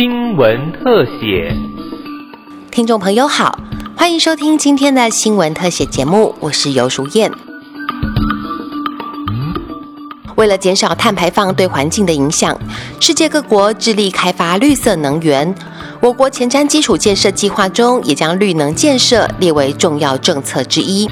新闻特写。听众朋友好，欢迎收听今天的新闻特写节目，我是尤淑燕。为了减少碳排放对环境的影响，世界各国致力开发绿色能源。我国前瞻基础建设计划中也将绿能建设列为重要政策之一。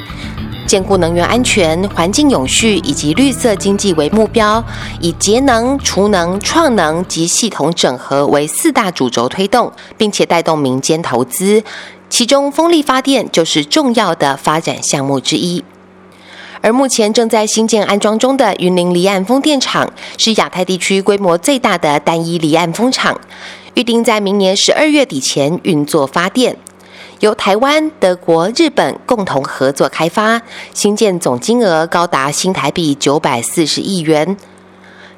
兼顾能源安全、环境永续以及绿色经济为目标，以节能、储能、创能及系统整合为四大主轴推动，并且带动民间投资。其中，风力发电就是重要的发展项目之一。而目前正在新建安装中的云林离岸风电场，是亚太地区规模最大的单一离岸风场，预定在明年十二月底前运作发电。由台湾、德国、日本共同合作开发，新建总金额高达新台币九百四十亿元。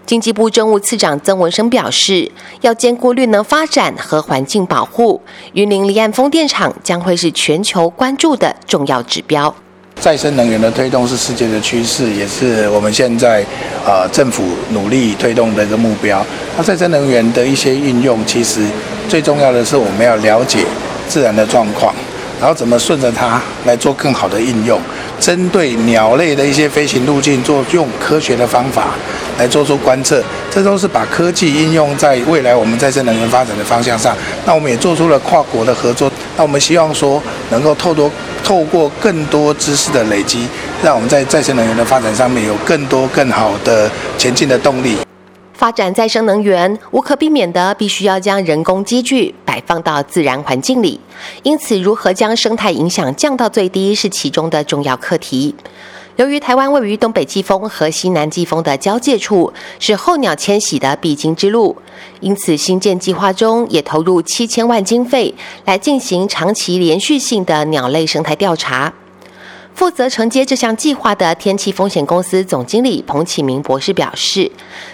经济部政务次长曾文生表示，要兼顾绿能发展和环境保护，云林离岸风电场将会是全球关注的重要指标。再生能源的推动是世界的趋势，也是我们现在呃政府努力推动的一个目标。那再生能源的一些运用，其实最重要的是我们要了解。自然的状况，然后怎么顺着它来做更好的应用？针对鸟类的一些飞行路径，做用科学的方法来做出观测，这都是把科技应用在未来我们再生能源发展的方向上。那我们也做出了跨国的合作。那我们希望说，能够透多透过更多知识的累积，让我们在再生能源的发展上面有更多更好的前进的动力。发展再生能源，无可避免的必须要将人工机具摆放到自然环境里，因此如何将生态影响降到最低是其中的重要课题。由于台湾位于东北季风和西南季风的交界处，是候鸟迁徙的必经之路，因此新建计划中也投入七千万经费来进行长期连续性的鸟类生态调查。负责承接这项计划的天气风险公司总经理彭启明博士表示，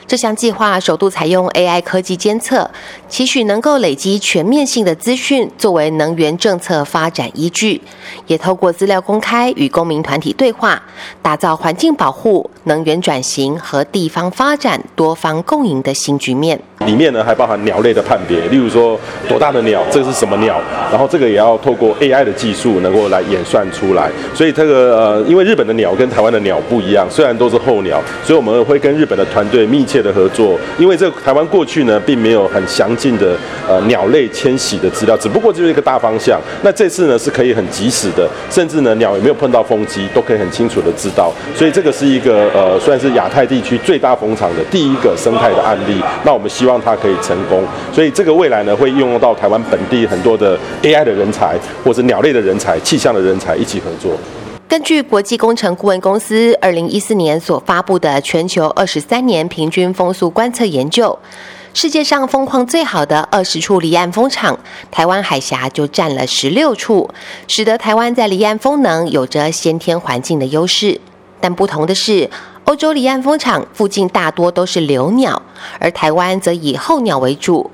这项计划首度采用 AI 科技监测，期许能够累积全面性的资讯，作为能源政策发展依据，也透过资料公开与公民团体对话，打造环境保护、能源转型和地方发展多方共赢的新局面。里面呢还包含鸟类的判别，例如说多大的鸟，这是什么鸟，然后这个也要透过 AI 的技术能够来演算出来，所以这个。呃，因为日本的鸟跟台湾的鸟不一样，虽然都是候鸟，所以我们会跟日本的团队密切的合作。因为这台湾过去呢，并没有很详尽的呃鸟类迁徙的资料，只不过就是一个大方向。那这次呢，是可以很及时的，甚至呢鸟有没有碰到风机，都可以很清楚的知道。所以这个是一个呃，算是亚太地区最大蜂场的第一个生态的案例。那我们希望它可以成功。所以这个未来呢，会应用到台湾本地很多的 AI 的人才，或者鸟类的人才、气象的人才一起合作。根据国际工程顾问公司二零一四年所发布的全球二十三年平均风速观测研究，世界上风况最好的二十处离岸风场，台湾海峡就占了十六处，使得台湾在离岸风能有着先天环境的优势。但不同的是，欧洲离岸风场附近大多都是留鸟，而台湾则以候鸟为主。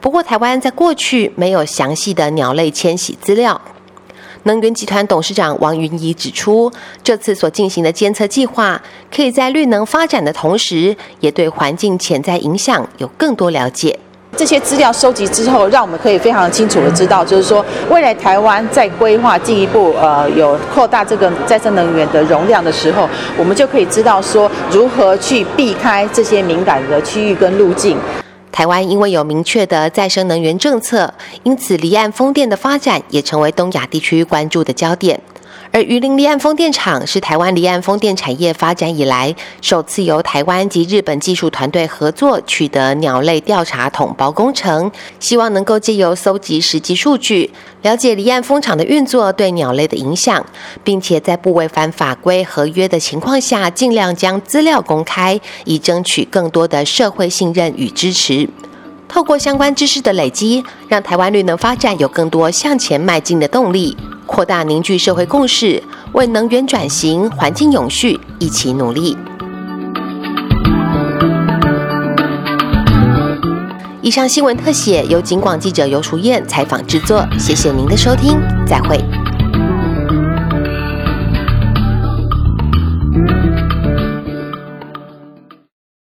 不过，台湾在过去没有详细的鸟类迁徙资料。能源集团董事长王云怡指出，这次所进行的监测计划，可以在绿能发展的同时，也对环境潜在影响有更多了解。这些资料收集之后，让我们可以非常清楚的知道，就是说，未来台湾在规划进一步呃有扩大这个再生能源的容量的时候，我们就可以知道说，如何去避开这些敏感的区域跟路径。台湾因为有明确的再生能源政策，因此离岸风电的发展也成为东亚地区关注的焦点。而榆林离岸风电场是台湾离岸风电产业发展以来首次由台湾及日本技术团队合作取得鸟类调查统包工程，希望能够借由搜集实际数据，了解离岸风场的运作对鸟类的影响，并且在不违反法规合约的情况下，尽量将资料公开，以争取更多的社会信任与支持。透过相关知识的累积，让台湾绿能发展有更多向前迈进的动力。扩大凝聚社会共识，为能源转型、环境永续一起努力。以上新闻特写由警广记者尤淑燕采访制作，谢谢您的收听，再会。